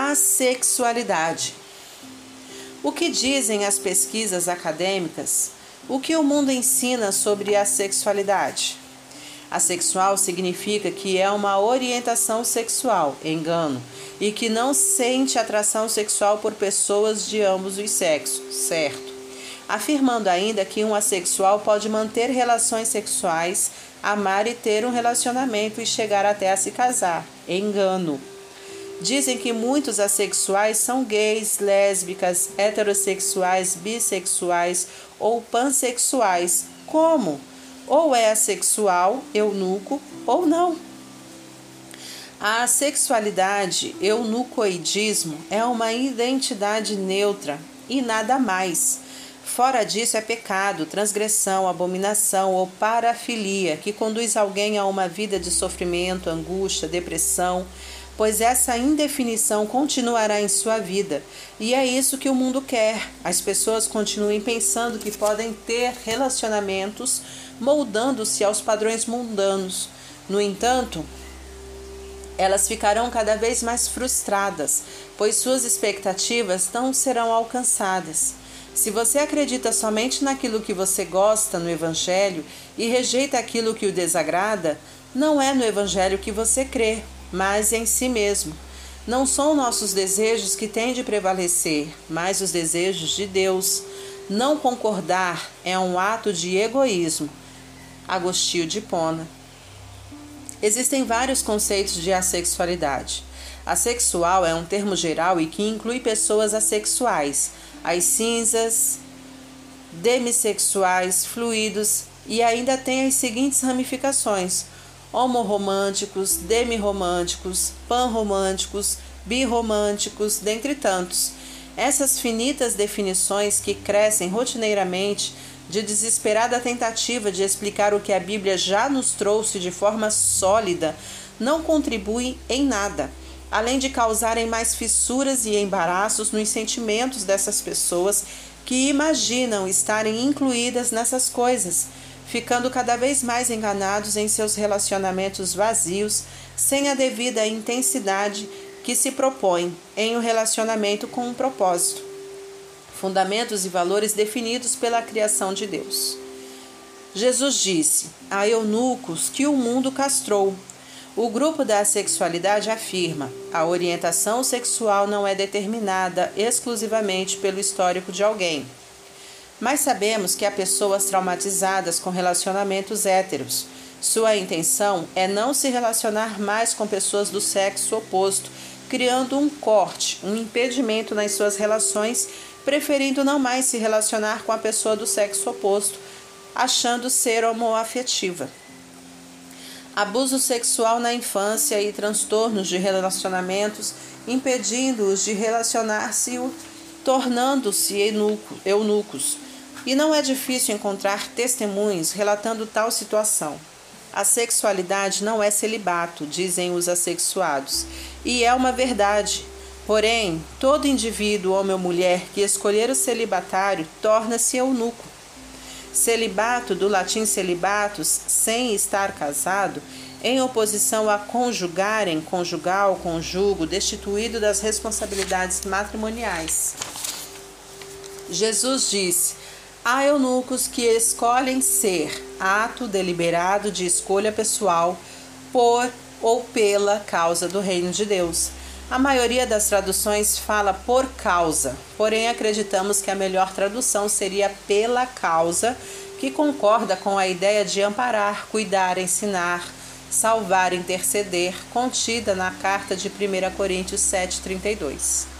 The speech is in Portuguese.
A sexualidade. O que dizem as pesquisas acadêmicas? O que o mundo ensina sobre a sexualidade? Assexual significa que é uma orientação sexual, engano, e que não sente atração sexual por pessoas de ambos os sexos, certo? Afirmando ainda que um assexual pode manter relações sexuais, amar e ter um relacionamento e chegar até a se casar, engano. Dizem que muitos assexuais são gays, lésbicas, heterossexuais, bissexuais ou pansexuais. Como? Ou é assexual, eunuco, ou não. A sexualidade, eunucoidismo, é uma identidade neutra e nada mais. Fora disso é pecado, transgressão, abominação ou parafilia, que conduz alguém a uma vida de sofrimento, angústia, depressão, pois essa indefinição continuará em sua vida. E é isso que o mundo quer. As pessoas continuem pensando que podem ter relacionamentos moldando-se aos padrões mundanos. No entanto, elas ficarão cada vez mais frustradas, pois suas expectativas não serão alcançadas. Se você acredita somente naquilo que você gosta no Evangelho e rejeita aquilo que o desagrada, não é no Evangelho que você crê, mas em si mesmo. Não são nossos desejos que têm de prevalecer, mas os desejos de Deus. Não concordar é um ato de egoísmo. Agostinho de Pona. Existem vários conceitos de assexualidade. Asexual é um termo geral e que inclui pessoas assexuais, as cinzas, demissexuais, fluidos e ainda tem as seguintes ramificações: homoromânticos, demirromânticos, panromânticos, birromânticos, dentre tantos. Essas finitas definições que crescem rotineiramente de desesperada tentativa de explicar o que a Bíblia já nos trouxe de forma sólida não contribuem em nada, além de causarem mais fissuras e embaraços nos sentimentos dessas pessoas que imaginam estarem incluídas nessas coisas ficando cada vez mais enganados em seus relacionamentos vazios, sem a devida intensidade que se propõe em um relacionamento com um propósito. Fundamentos e valores definidos pela criação de Deus. Jesus disse a eunucos que o mundo castrou. O grupo da sexualidade afirma: a orientação sexual não é determinada exclusivamente pelo histórico de alguém mas sabemos que há pessoas traumatizadas com relacionamentos héteros. Sua intenção é não se relacionar mais com pessoas do sexo oposto, criando um corte, um impedimento nas suas relações, preferindo não mais se relacionar com a pessoa do sexo oposto, achando ser homoafetiva. Abuso sexual na infância e transtornos de relacionamentos, impedindo-os de relacionar-se, tornando-se eunucos e não é difícil encontrar testemunhos relatando tal situação. A sexualidade não é celibato, dizem os assexuados, e é uma verdade. Porém, todo indivíduo, homem ou mulher, que escolher o celibatário torna-se eunuco. Celibato, do latim celibatus, sem estar casado, em oposição a conjugarem, conjugal, conjugo, destituído das responsabilidades matrimoniais. Jesus disse: Há eunucos que escolhem ser ato deliberado de escolha pessoal por ou pela causa do reino de Deus. A maioria das traduções fala por causa, porém acreditamos que a melhor tradução seria pela causa, que concorda com a ideia de amparar, cuidar, ensinar, salvar, interceder, contida na carta de 1 Coríntios 7,32.